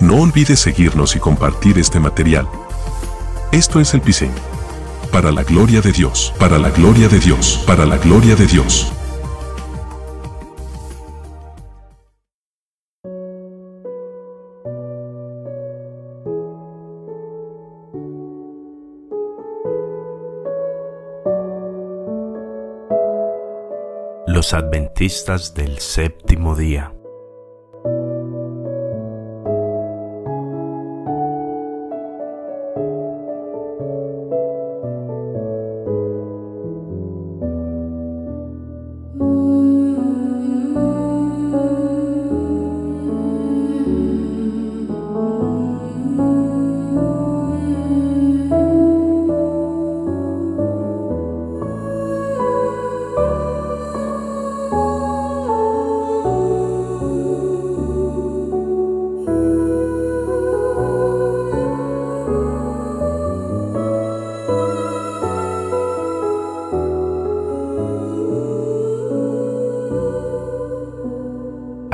No olvides seguirnos y compartir este material. Esto es el Pise. Para la gloria de Dios, para la gloria de Dios, para la gloria de Dios. Los adventistas del séptimo día.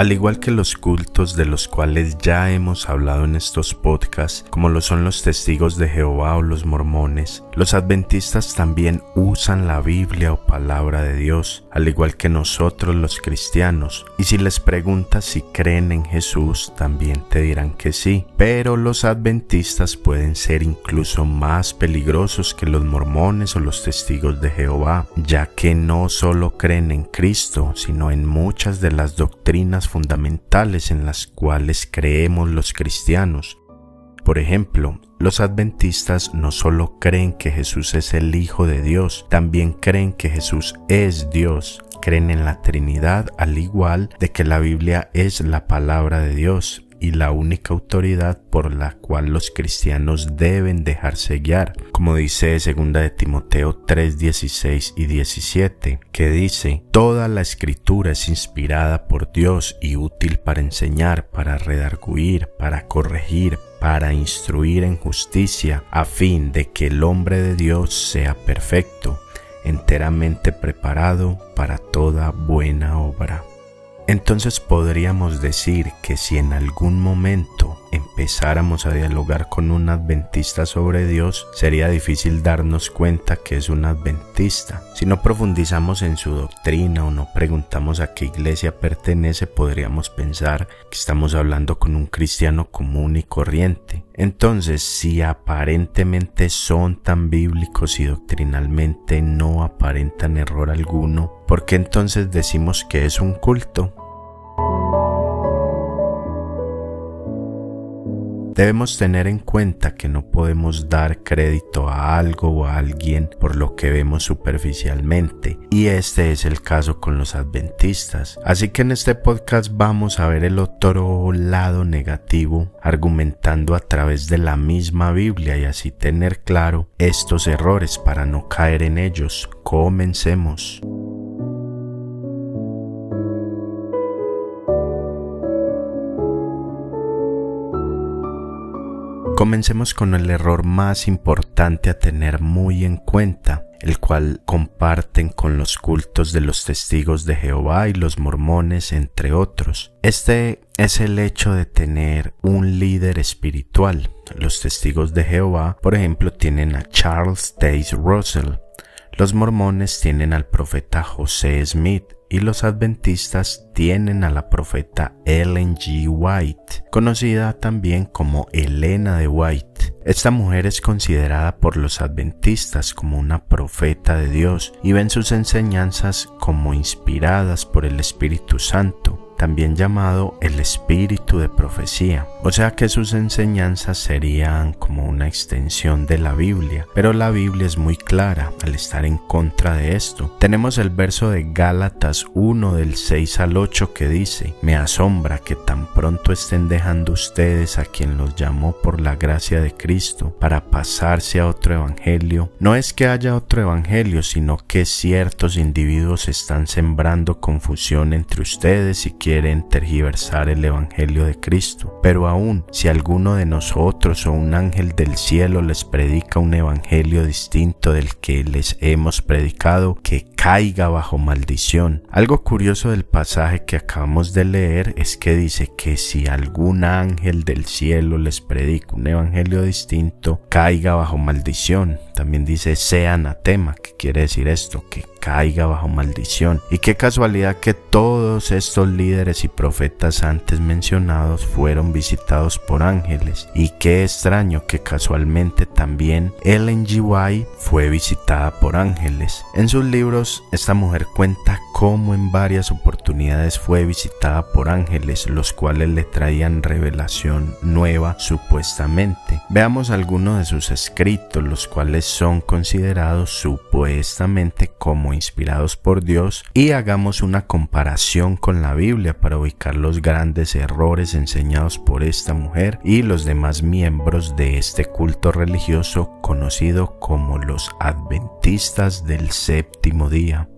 Al igual que los cultos de los cuales ya hemos hablado en estos podcasts, como lo son los testigos de Jehová o los mormones, los adventistas también usan la Biblia o palabra de Dios, al igual que nosotros los cristianos. Y si les preguntas si creen en Jesús, también te dirán que sí. Pero los adventistas pueden ser incluso más peligrosos que los mormones o los testigos de Jehová, ya que no solo creen en Cristo, sino en muchas de las doctrinas fundamentales en las cuales creemos los cristianos. Por ejemplo, los adventistas no solo creen que Jesús es el Hijo de Dios, también creen que Jesús es Dios, creen en la Trinidad al igual de que la Biblia es la palabra de Dios y la única autoridad por la cual los cristianos deben dejarse guiar, como dice 2 de Timoteo 3, 16 y 17, que dice, Toda la escritura es inspirada por Dios y útil para enseñar, para redarguir, para corregir, para instruir en justicia, a fin de que el hombre de Dios sea perfecto, enteramente preparado para toda buena obra. Entonces podríamos decir que si en algún momento empezáramos a dialogar con un adventista sobre Dios, sería difícil darnos cuenta que es un adventista. Si no profundizamos en su doctrina o no preguntamos a qué iglesia pertenece, podríamos pensar que estamos hablando con un cristiano común y corriente. Entonces, si aparentemente son tan bíblicos y doctrinalmente no aparentan error alguno, ¿por qué entonces decimos que es un culto? Debemos tener en cuenta que no podemos dar crédito a algo o a alguien por lo que vemos superficialmente, y este es el caso con los adventistas. Así que en este podcast vamos a ver el otro lado negativo, argumentando a través de la misma Biblia y así tener claro estos errores para no caer en ellos. Comencemos. Comencemos con el error más importante a tener muy en cuenta, el cual comparten con los cultos de los testigos de Jehová y los mormones, entre otros. Este es el hecho de tener un líder espiritual. Los testigos de Jehová, por ejemplo, tienen a Charles Taze Russell. Los mormones tienen al profeta José Smith y los adventistas tienen a la profeta Ellen G. White, conocida también como Elena de White. Esta mujer es considerada por los adventistas como una profeta de Dios y ven sus enseñanzas como inspiradas por el Espíritu Santo también llamado el espíritu de profecía, o sea que sus enseñanzas serían como una extensión de la Biblia, pero la Biblia es muy clara al estar en contra de esto. Tenemos el verso de Gálatas 1 del 6 al 8 que dice, me asombra que tan pronto estén dejando ustedes a quien los llamó por la gracia de Cristo para pasarse a otro evangelio. No es que haya otro evangelio, sino que ciertos individuos están sembrando confusión entre ustedes y quieren tergiversar el Evangelio de Cristo. Pero aún si alguno de nosotros o un ángel del cielo les predica un Evangelio distinto del que les hemos predicado, que caiga bajo maldición. Algo curioso del pasaje que acabamos de leer es que dice que si algún ángel del cielo les predica un evangelio distinto, caiga bajo maldición. También dice sea anatema, que quiere decir esto, que caiga bajo maldición. Y qué casualidad que todos estos líderes y profetas antes mencionados fueron visitados por ángeles. Y qué extraño que casualmente también Ellen G. White fue visitada por ángeles. En sus libros, esta mujer cuenta cómo en varias oportunidades fue visitada por ángeles, los cuales le traían revelación nueva supuestamente. Veamos algunos de sus escritos, los cuales son considerados supuestamente como inspirados por Dios, y hagamos una comparación con la Biblia para ubicar los grandes errores enseñados por esta mujer y los demás miembros de este culto religioso conocido como los adventistas del séptimo día.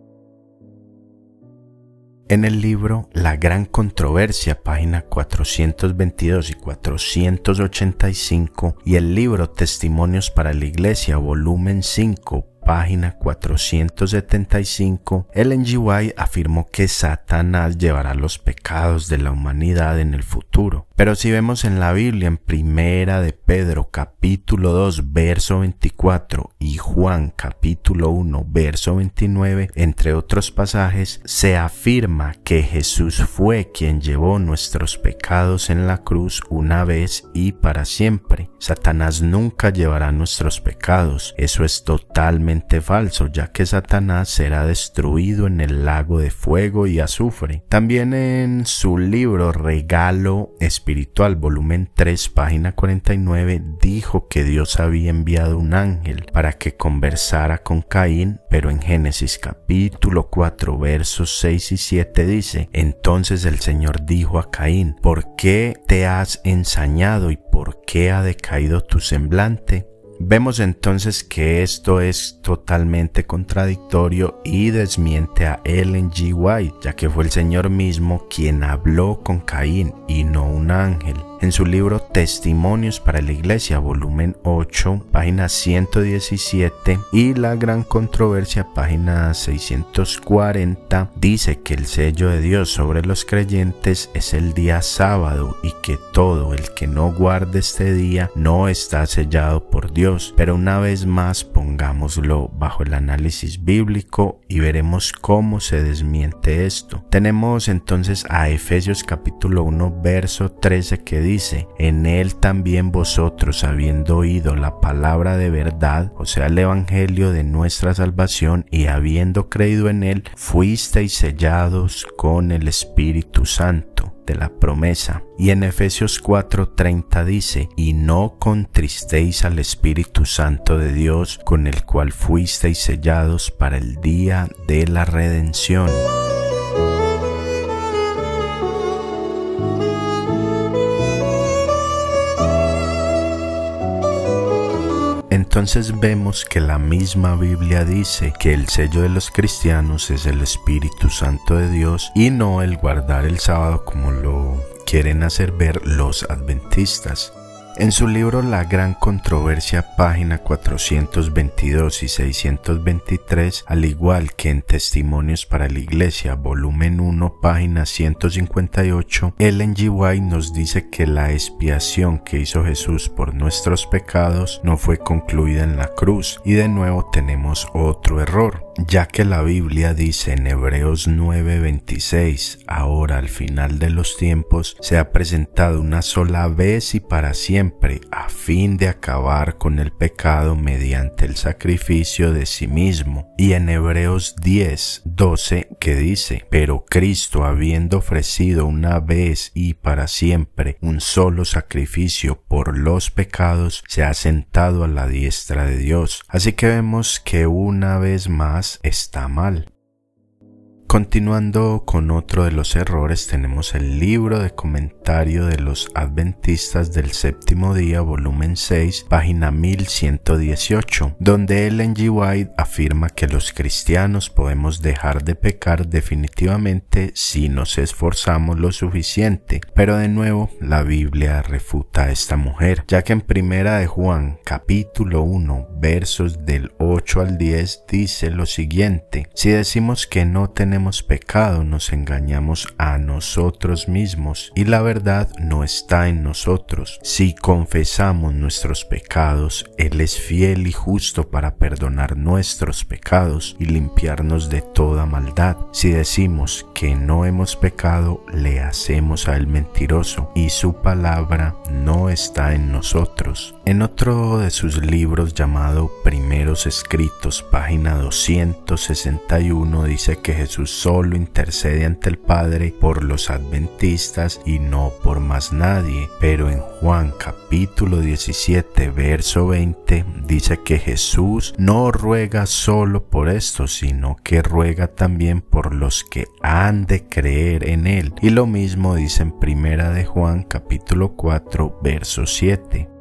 En el libro La Gran Controversia, página 422 y 485, y el libro Testimonios para la Iglesia, volumen 5, página 475, Ellen G. White afirmó que Satanás llevará los pecados de la humanidad en el futuro. Pero si vemos en la Biblia, en Primera de Pedro capítulo 2 verso 24 y Juan capítulo 1 verso 29, entre otros pasajes, se afirma que Jesús fue quien llevó nuestros pecados en la cruz una vez y para siempre. Satanás nunca llevará nuestros pecados. Eso es totalmente falso, ya que Satanás será destruido en el lago de fuego y azufre. También en su libro Regalo Espiritual, volumen 3, página 49, dijo que Dios había enviado un ángel para que conversara con Caín, pero en Génesis capítulo 4, versos 6 y 7 dice, entonces el Señor dijo a Caín, ¿por qué te has ensañado y por qué ha decaído tu semblante? Vemos entonces que esto es totalmente contradictorio y desmiente a Ellen G. White, ya que fue el Señor mismo quien habló con Caín y no un ángel. En su libro Testimonios para la Iglesia, volumen 8, página 117, y La Gran Controversia, página 640, dice que el sello de Dios sobre los creyentes es el día sábado y que todo el que no guarde este día no está sellado por Dios. Pero una vez más pongámoslo bajo el análisis bíblico y veremos cómo se desmiente esto. Tenemos entonces a Efesios capítulo 1, verso 13 que dice, en él también vosotros, habiendo oído la palabra de verdad, o sea, el evangelio de nuestra salvación, y habiendo creído en él, fuisteis sellados con el Espíritu Santo de la promesa. Y en Efesios 4:30 dice, y no contristéis al Espíritu Santo de Dios, con el cual fuisteis sellados para el día de la redención. Entonces vemos que la misma Biblia dice que el sello de los cristianos es el Espíritu Santo de Dios y no el guardar el sábado como lo quieren hacer ver los adventistas. En su libro La Gran Controversia, página 422 y 623, al igual que en Testimonios para la Iglesia, volumen 1, página 158, Ellen G. White nos dice que la expiación que hizo Jesús por nuestros pecados no fue concluida en la cruz, y de nuevo tenemos otro error ya que la Biblia dice en Hebreos 9:26, ahora al final de los tiempos se ha presentado una sola vez y para siempre a fin de acabar con el pecado mediante el sacrificio de sí mismo. Y en Hebreos 10:12 que dice, pero Cristo habiendo ofrecido una vez y para siempre un solo sacrificio por los pecados, se ha sentado a la diestra de Dios. Así que vemos que una vez más está mal. Continuando con otro de los errores, tenemos el libro de comentario de los adventistas del séptimo día, volumen 6, página 1118, donde Ellen G. White afirma que los cristianos podemos dejar de pecar definitivamente si nos esforzamos lo suficiente. Pero de nuevo, la Biblia refuta a esta mujer, ya que en primera de Juan, capítulo 1, versos del 8 al 10, dice lo siguiente, si decimos que no tenemos pecado nos engañamos a nosotros mismos y la verdad no está en nosotros. Si confesamos nuestros pecados, Él es fiel y justo para perdonar nuestros pecados y limpiarnos de toda maldad. Si decimos que no hemos pecado, le hacemos a Él mentiroso y su palabra no está en nosotros. En otro de sus libros llamado Primeros Escritos, página 261, dice que Jesús solo intercede ante el Padre por los adventistas y no por más nadie. Pero en Juan capítulo 17, verso 20, dice que Jesús no ruega solo por esto, sino que ruega también por los que han de creer en Él. Y lo mismo dice en Primera de Juan capítulo 4, verso 7.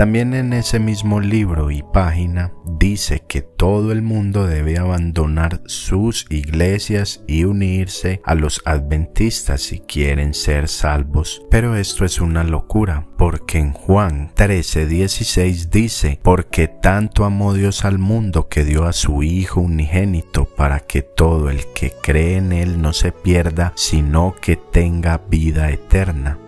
También en ese mismo libro y página dice que todo el mundo debe abandonar sus iglesias y unirse a los adventistas si quieren ser salvos. Pero esto es una locura, porque en Juan 13:16 dice, porque tanto amó Dios al mundo que dio a su Hijo unigénito para que todo el que cree en Él no se pierda, sino que tenga vida eterna.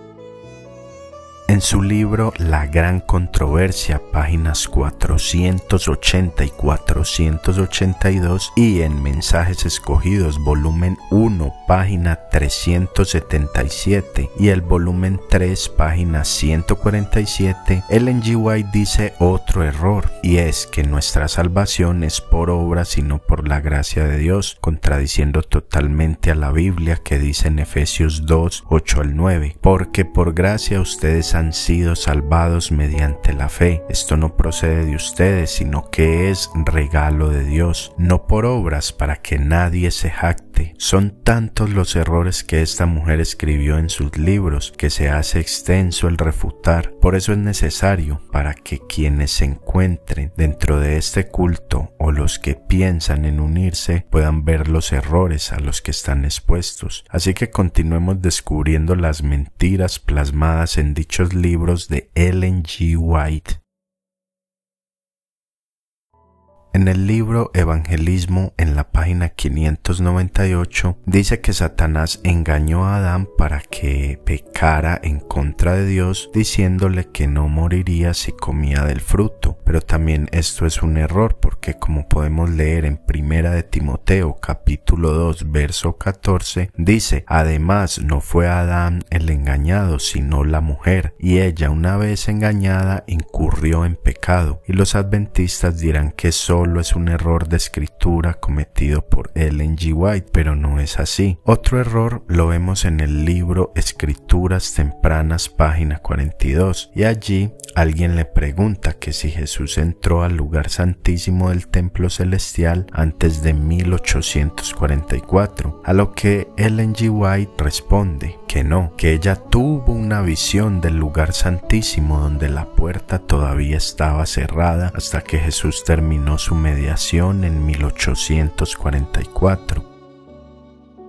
En su libro La Gran Controversia, páginas 480 y 482, y en Mensajes Escogidos, volumen 1, página 377, y el volumen 3, página 147, Ellen G. White dice otro error, y es que nuestra salvación es por obra, sino por la gracia de Dios, contradiciendo totalmente a la Biblia que dice en Efesios 2, 8 al 9, porque por gracia ustedes han han sido salvados mediante la fe. Esto no procede de ustedes, sino que es regalo de Dios, no por obras para que nadie se jacte. Son tantos los errores que esta mujer escribió en sus libros que se hace extenso el refutar. Por eso es necesario para que quienes se encuentren dentro de este culto o los que piensan en unirse puedan ver los errores a los que están expuestos. Así que continuemos descubriendo las mentiras plasmadas en dichos libros de Ellen G. White. En el libro Evangelismo, en la página 598, dice que Satanás engañó a Adán para que pecara en contra de Dios, diciéndole que no moriría si comía del fruto. Pero también esto es un error, porque como podemos leer en Primera de Timoteo capítulo 2 verso 14, dice, además no fue Adán el engañado, sino la mujer, y ella una vez engañada incurrió en pecado. Y los adventistas dirán que solo es un error de escritura cometido por Ellen G. White, pero no es así. Otro error lo vemos en el libro Escrituras Tempranas, página 42, y allí alguien le pregunta que si Jesús entró al lugar santísimo del templo celestial antes de 1844, a lo que Ellen G. White responde que no, que ella tuvo una visión del lugar santísimo donde la puerta todavía estaba cerrada hasta que Jesús terminó su mediación en 1844.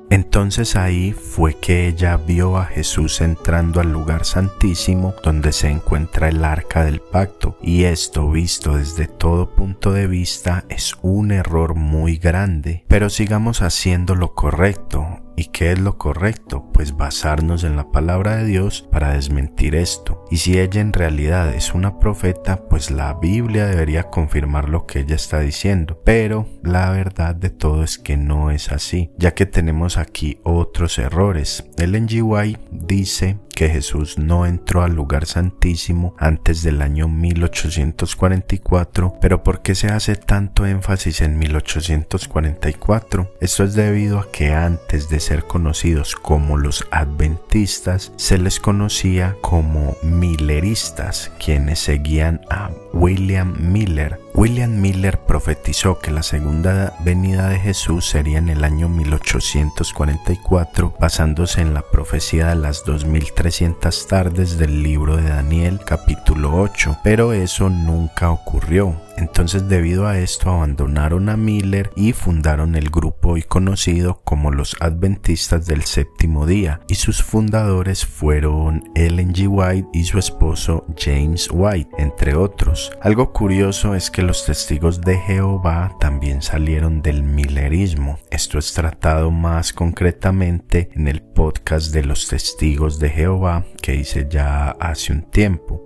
Entonces ahí fue que ella vio a Jesús entrando al lugar santísimo donde se encuentra el arca del pacto y esto visto desde todo punto de vista es un error muy grande. Pero sigamos haciendo lo correcto ¿Y qué es lo correcto? Pues basarnos en la palabra de Dios para desmentir esto. Y si ella en realidad es una profeta, pues la Biblia debería confirmar lo que ella está diciendo. Pero la verdad de todo es que no es así, ya que tenemos aquí otros errores. El NGY dice que Jesús no entró al lugar santísimo antes del año 1844, pero ¿por qué se hace tanto énfasis en 1844? Esto es debido a que antes de ser conocidos como los adventistas, se les conocía como milleristas, quienes seguían a William Miller. William Miller profetizó que la segunda venida de Jesús sería en el año 1844, basándose en la profecía de las 2300 tardes del libro de Daniel capítulo 8, pero eso nunca ocurrió. Entonces debido a esto abandonaron a Miller y fundaron el grupo hoy conocido como los Adventistas del Séptimo Día y sus fundadores fueron Ellen G. White y su esposo James White, entre otros. Algo curioso es que los testigos de Jehová también salieron del Millerismo. Esto es tratado más concretamente en el podcast de los testigos de Jehová que hice ya hace un tiempo.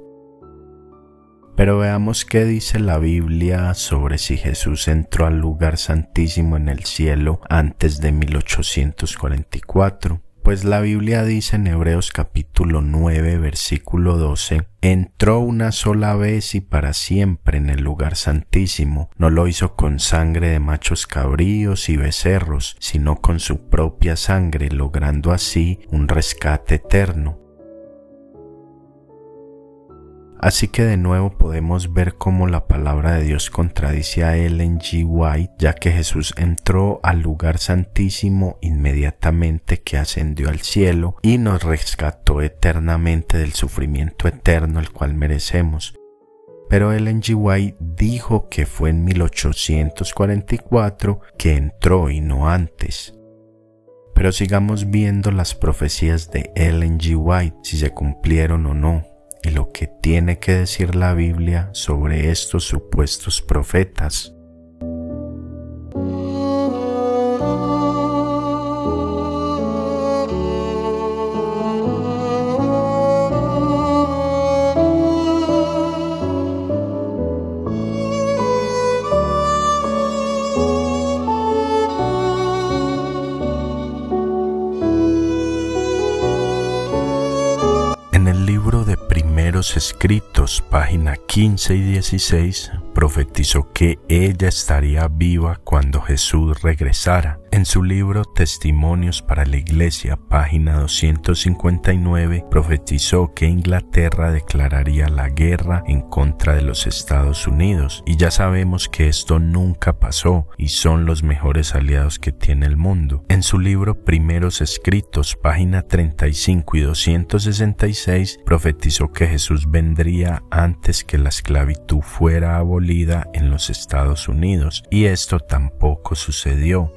Pero veamos qué dice la Biblia sobre si Jesús entró al lugar santísimo en el cielo antes de 1844. Pues la Biblia dice en Hebreos capítulo 9 versículo 12, entró una sola vez y para siempre en el lugar santísimo, no lo hizo con sangre de machos cabríos y becerros, sino con su propia sangre, logrando así un rescate eterno. Así que de nuevo podemos ver cómo la palabra de Dios contradice a Ellen G. White, ya que Jesús entró al lugar santísimo inmediatamente que ascendió al cielo y nos rescató eternamente del sufrimiento eterno el cual merecemos. Pero Ellen G. White dijo que fue en 1844 que entró y no antes. Pero sigamos viendo las profecías de Ellen G. White, si se cumplieron o no y lo que tiene que decir la Biblia sobre estos supuestos profetas. Escritos, página 15 y 16, profetizó que ella estaría viva cuando Jesús regresara. En su libro Testimonios para la Iglesia, página 259, profetizó que Inglaterra declararía la guerra en contra de los Estados Unidos. Y ya sabemos que esto nunca pasó y son los mejores aliados que tiene el mundo. En su libro Primeros Escritos, página 35 y 266, profetizó que Jesús vendría antes que la esclavitud fuera abolida en los Estados Unidos y esto tampoco sucedió.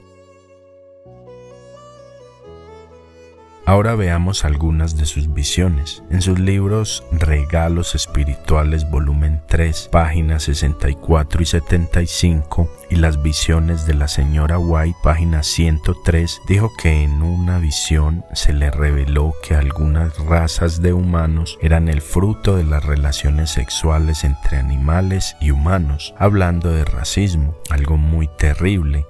Ahora veamos algunas de sus visiones. En sus libros Regalos Espirituales volumen 3, páginas 64 y 75 y Las visiones de la señora White, página 103, dijo que en una visión se le reveló que algunas razas de humanos eran el fruto de las relaciones sexuales entre animales y humanos, hablando de racismo, algo muy terrible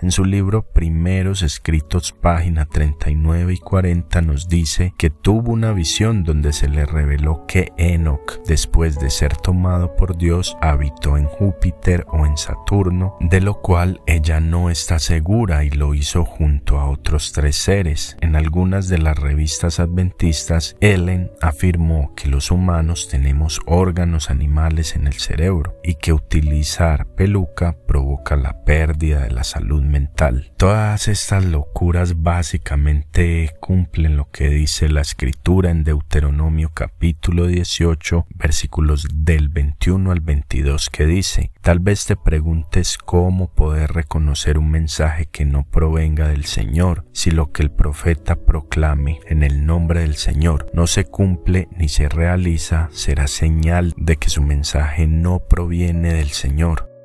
en su libro Primeros Escritos, página 39 y 40, nos dice que tuvo una visión donde se le reveló que Enoch, después de ser tomado por Dios, habitó en Júpiter o en Saturno, de lo cual ella no está segura y lo hizo junto a otros tres seres. En algunas de las revistas adventistas, Ellen afirmó que los humanos tenemos órganos animales en el cerebro y que utilizar peluca provoca la pérdida de la salud mental. Todas estas locuras básicamente cumplen lo que dice la escritura en Deuteronomio capítulo 18 versículos del 21 al 22 que dice, tal vez te preguntes cómo poder reconocer un mensaje que no provenga del Señor si lo que el profeta proclame en el nombre del Señor no se cumple ni se realiza, será señal de que su mensaje no proviene del Señor.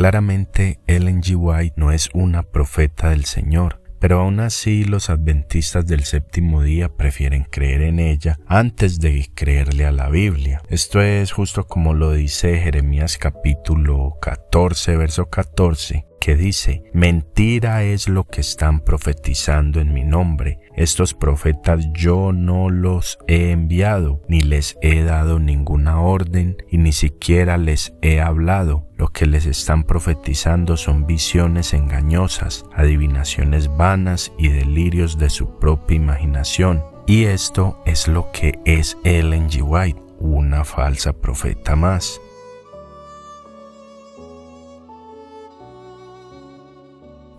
Claramente Ellen G. White no es una profeta del Señor, pero aún así los adventistas del séptimo día prefieren creer en ella antes de creerle a la Biblia. Esto es justo como lo dice Jeremías capítulo 14, verso 14 que dice, mentira es lo que están profetizando en mi nombre. Estos profetas yo no los he enviado, ni les he dado ninguna orden, y ni siquiera les he hablado. Lo que les están profetizando son visiones engañosas, adivinaciones vanas y delirios de su propia imaginación. Y esto es lo que es Ellen G. White, una falsa profeta más.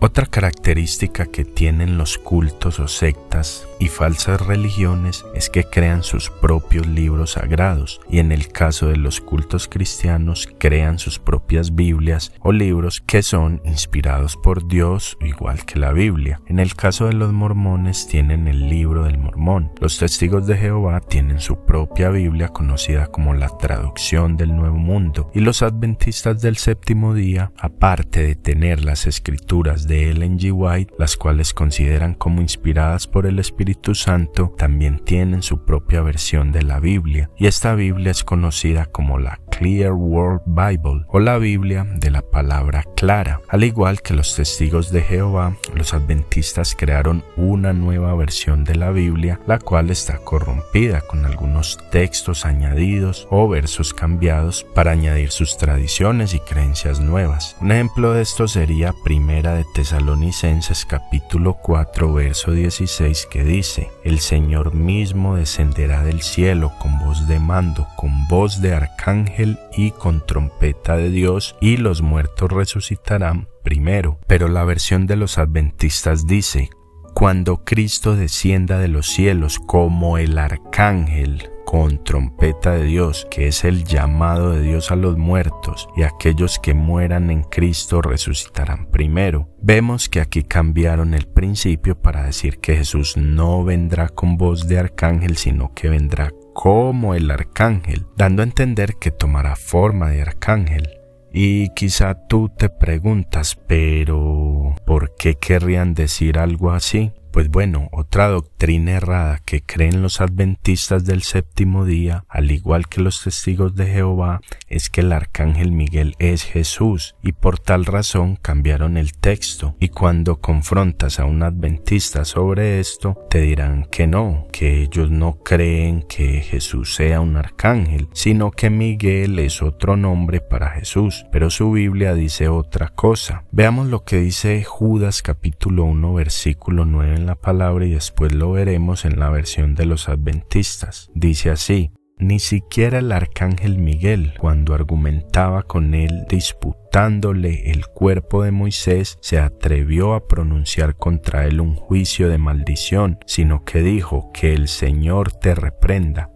Otra característica que tienen los cultos o sectas y falsas religiones es que crean sus propios libros sagrados y en el caso de los cultos cristianos crean sus propias Biblias o libros que son inspirados por Dios igual que la Biblia. En el caso de los mormones tienen el libro del mormón. Los testigos de Jehová tienen su propia Biblia conocida como la traducción del Nuevo Mundo y los adventistas del séptimo día, aparte de tener las escrituras de de Ellen G. White, las cuales consideran como inspiradas por el Espíritu Santo, también tienen su propia versión de la Biblia, y esta Biblia es conocida como la Clear World Bible o la Biblia de la palabra clara. Al igual que los testigos de Jehová, los adventistas crearon una nueva versión de la Biblia, la cual está corrompida con algunos textos añadidos o versos cambiados para añadir sus tradiciones y creencias nuevas. Un ejemplo de esto sería Primera de Tesalonicenses capítulo 4 verso 16 que dice, El Señor mismo descenderá del cielo con voz de mando, con voz de arcángel y con trompeta de Dios, y los muertos resucitarán primero. Pero la versión de los adventistas dice, cuando Cristo descienda de los cielos como el arcángel con trompeta de Dios, que es el llamado de Dios a los muertos, y aquellos que mueran en Cristo resucitarán primero. Vemos que aquí cambiaron el principio para decir que Jesús no vendrá con voz de arcángel, sino que vendrá como el arcángel, dando a entender que tomará forma de arcángel. Y quizá tú te preguntas, pero ¿por qué querrían decir algo así? Pues bueno, otra doctrina errada que creen los adventistas del séptimo día, al igual que los testigos de Jehová, es que el arcángel Miguel es Jesús y por tal razón cambiaron el texto y cuando confrontas a un adventista sobre esto, te dirán que no, que ellos no creen que Jesús sea un arcángel, sino que Miguel es otro nombre para Jesús, pero su Biblia dice otra cosa. Veamos lo que dice Judas capítulo 1 versículo 9 la palabra y después lo veremos en la versión de los adventistas. Dice así, ni siquiera el arcángel Miguel, cuando argumentaba con él disputándole el cuerpo de Moisés, se atrevió a pronunciar contra él un juicio de maldición, sino que dijo que el Señor te reprenda.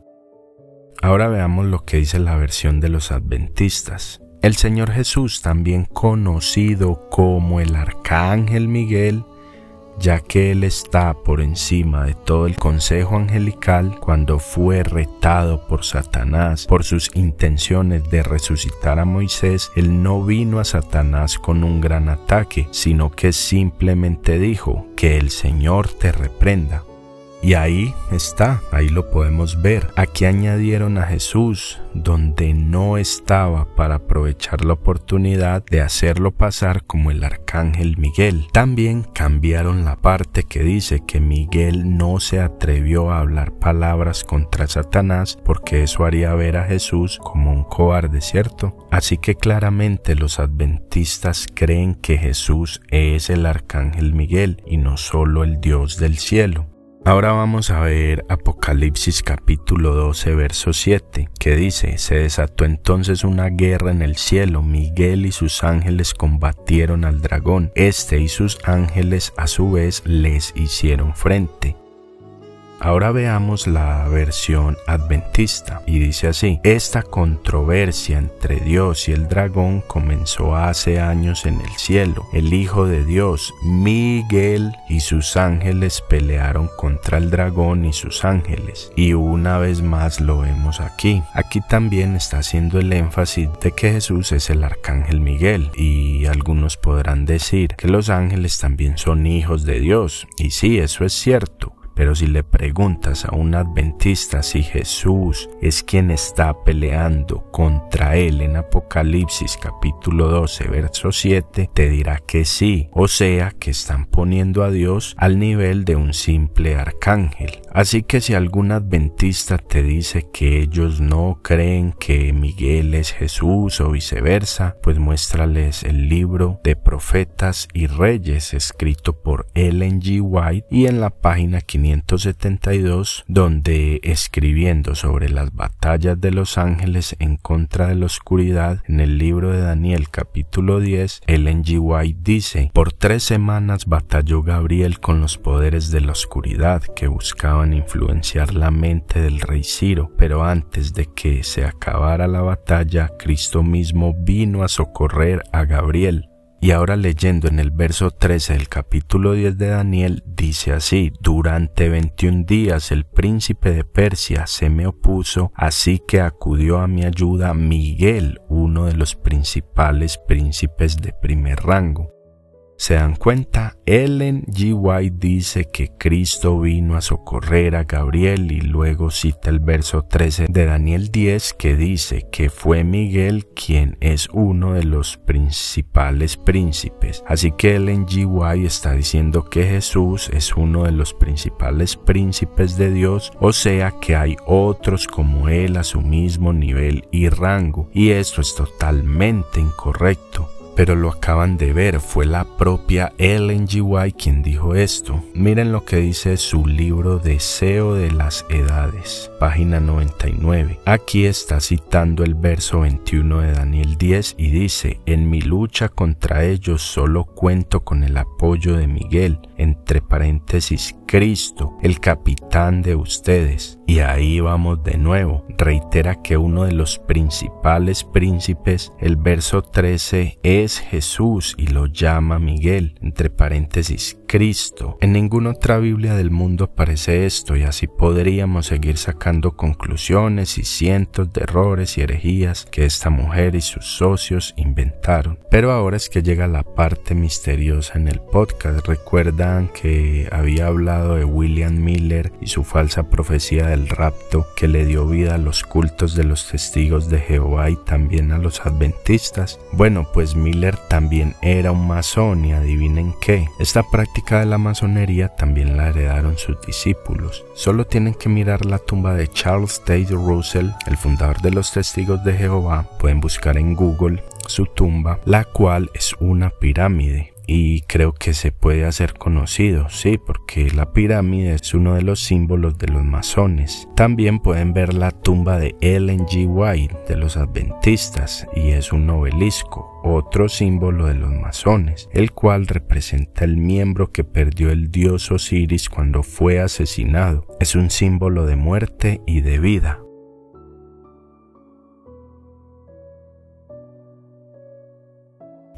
Ahora veamos lo que dice la versión de los adventistas. El Señor Jesús, también conocido como el Arcángel Miguel, ya que Él está por encima de todo el consejo angelical cuando fue retado por Satanás por sus intenciones de resucitar a Moisés, Él no vino a Satanás con un gran ataque, sino que simplemente dijo que el Señor te reprenda. Y ahí está, ahí lo podemos ver. Aquí añadieron a Jesús donde no estaba para aprovechar la oportunidad de hacerlo pasar como el arcángel Miguel. También cambiaron la parte que dice que Miguel no se atrevió a hablar palabras contra Satanás porque eso haría ver a Jesús como un cobarde, ¿cierto? Así que claramente los adventistas creen que Jesús es el arcángel Miguel y no solo el Dios del cielo. Ahora vamos a ver Apocalipsis capítulo 12 verso 7 que dice, se desató entonces una guerra en el cielo, Miguel y sus ángeles combatieron al dragón, este y sus ángeles a su vez les hicieron frente. Ahora veamos la versión adventista y dice así, esta controversia entre Dios y el dragón comenzó hace años en el cielo. El Hijo de Dios, Miguel y sus ángeles pelearon contra el dragón y sus ángeles. Y una vez más lo vemos aquí. Aquí también está haciendo el énfasis de que Jesús es el arcángel Miguel y algunos podrán decir que los ángeles también son hijos de Dios. Y sí, eso es cierto. Pero si le preguntas a un adventista si Jesús es quien está peleando contra él en Apocalipsis capítulo 12 verso 7, te dirá que sí, o sea que están poniendo a Dios al nivel de un simple arcángel. Así que si algún adventista te dice que ellos no creen que Miguel es Jesús o viceversa, pues muéstrales el libro de profetas y reyes escrito por Ellen G. White y en la página 572 donde escribiendo sobre las batallas de los ángeles en contra de la oscuridad en el libro de Daniel capítulo 10, Ellen G. White dice, por tres semanas batalló Gabriel con los poderes de la oscuridad que buscaban influenciar la mente del rey Ciro, pero antes de que se acabara la batalla, Cristo mismo vino a socorrer a Gabriel. Y ahora leyendo en el verso 13 del capítulo 10 de Daniel, dice así, durante 21 días el príncipe de Persia se me opuso, así que acudió a mi ayuda Miguel, uno de los principales príncipes de primer rango. ¿Se dan cuenta? Ellen G. White dice que Cristo vino a socorrer a Gabriel y luego cita el verso 13 de Daniel 10 que dice que fue Miguel quien es uno de los principales príncipes. Así que Ellen G. White está diciendo que Jesús es uno de los principales príncipes de Dios, o sea que hay otros como él a su mismo nivel y rango, y esto es totalmente incorrecto pero lo acaban de ver, fue la propia Ellen G. White quien dijo esto. Miren lo que dice su libro Deseo de las Edades, página 99. Aquí está citando el verso 21 de Daniel 10 y dice, en mi lucha contra ellos solo cuento con el apoyo de Miguel, entre paréntesis Cristo, el capitán de ustedes. Y ahí vamos de nuevo. Reitera que uno de los principales príncipes, el verso 13, es Jesús y lo llama Miguel, entre paréntesis Cristo. En ninguna otra Biblia del mundo aparece esto y así podríamos seguir sacando conclusiones y cientos de errores y herejías que esta mujer y sus socios inventaron. Pero ahora es que llega la parte misteriosa en el podcast. Recuerdan que había hablado de William Miller y su falsa profecía del rapto que le dio vida a los cultos de los testigos de Jehová y también a los adventistas. Bueno, pues Miller también era un masón y adivinen qué. Esta práctica de la masonería también la heredaron sus discípulos. Solo tienen que mirar la tumba de Charles Tate Russell, el fundador de los Testigos de Jehová. Pueden buscar en Google su tumba, la cual es una pirámide y creo que se puede hacer conocido, sí, porque la pirámide es uno de los símbolos de los masones. También pueden ver la tumba de Ellen G. White de los adventistas y es un obelisco, otro símbolo de los masones, el cual representa el miembro que perdió el dios Osiris cuando fue asesinado. Es un símbolo de muerte y de vida.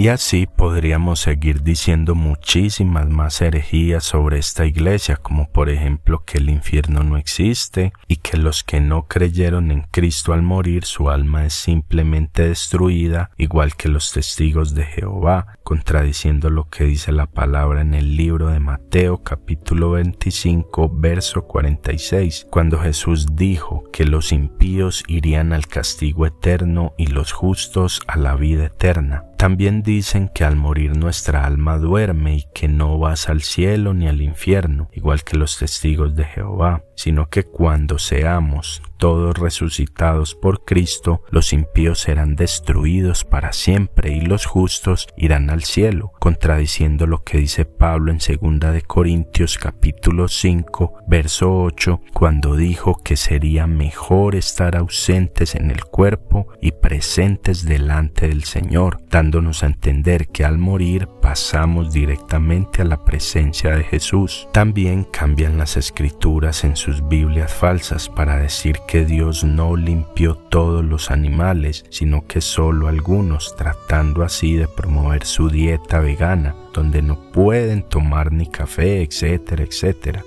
Y así podríamos seguir diciendo muchísimas más herejías sobre esta iglesia, como por ejemplo que el infierno no existe y que los que no creyeron en Cristo al morir su alma es simplemente destruida, igual que los testigos de Jehová, contradiciendo lo que dice la palabra en el libro de Mateo capítulo 25 verso 46, cuando Jesús dijo que los impíos irían al castigo eterno y los justos a la vida eterna. También dicen que al morir nuestra alma duerme y que no vas al cielo ni al infierno, igual que los testigos de Jehová, sino que cuando seamos todos resucitados por Cristo, los impíos serán destruidos para siempre y los justos irán al cielo, contradiciendo lo que dice Pablo en 2 de Corintios capítulo 5, verso 8, cuando dijo que sería mejor estar ausentes en el cuerpo y presentes delante del Señor, dándonos a entender que al morir pasamos directamente a la presencia de Jesús. También cambian las escrituras en sus Biblias falsas para decir que Dios no limpió todos los animales, sino que solo algunos, tratando así de promover su dieta vegana, donde no pueden tomar ni café, etcétera, etcétera.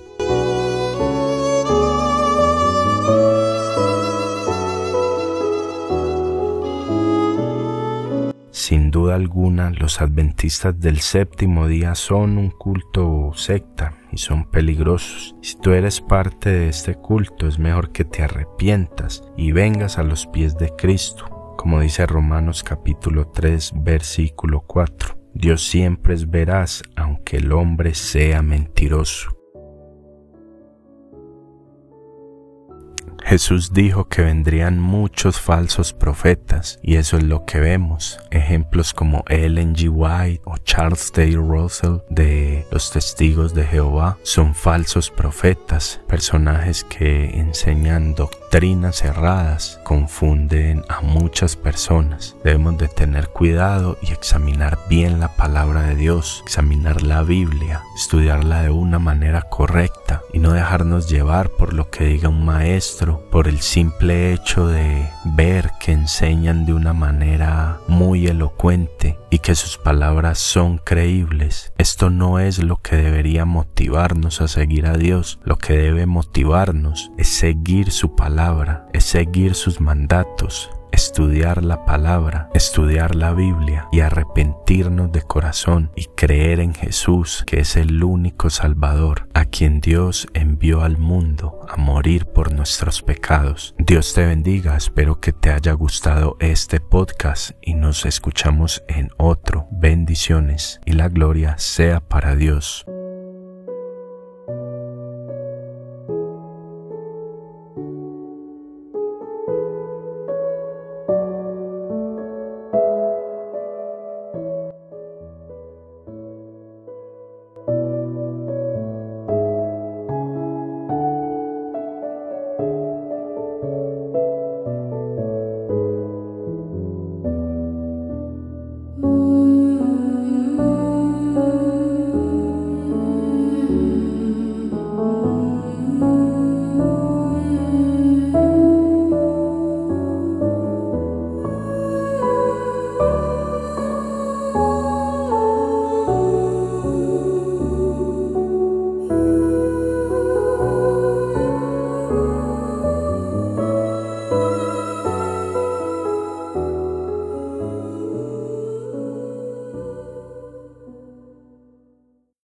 Duda alguna, los adventistas del séptimo día son un culto secta y son peligrosos. Si tú eres parte de este culto, es mejor que te arrepientas y vengas a los pies de Cristo, como dice Romanos capítulo 3, versículo 4. Dios siempre es veraz, aunque el hombre sea mentiroso. Jesús dijo que vendrían muchos falsos profetas y eso es lo que vemos. Ejemplos como Ellen G. White o Charles Day Russell de los testigos de Jehová son falsos profetas, personajes que enseñan doctrinas erradas, confunden a muchas personas. Debemos de tener cuidado y examinar bien la palabra de Dios, examinar la Biblia, estudiarla de una manera correcta y no dejarnos llevar por lo que diga un maestro, por el simple hecho de ver que enseñan de una manera muy elocuente y que sus palabras son creíbles. Esto no es lo que debería motivarnos a seguir a Dios. Lo que debe motivarnos es seguir su palabra, es seguir sus mandatos, estudiar la palabra, estudiar la Biblia y arrepentirnos de corazón y creer en Jesús, que es el único Salvador, a quien Dios envió al mundo a morir por nuestros pecados. Dios te bendiga, espero que te haya gustado este podcast y nos escuchamos en otro. Bendiciones y la gloria sea para Dios.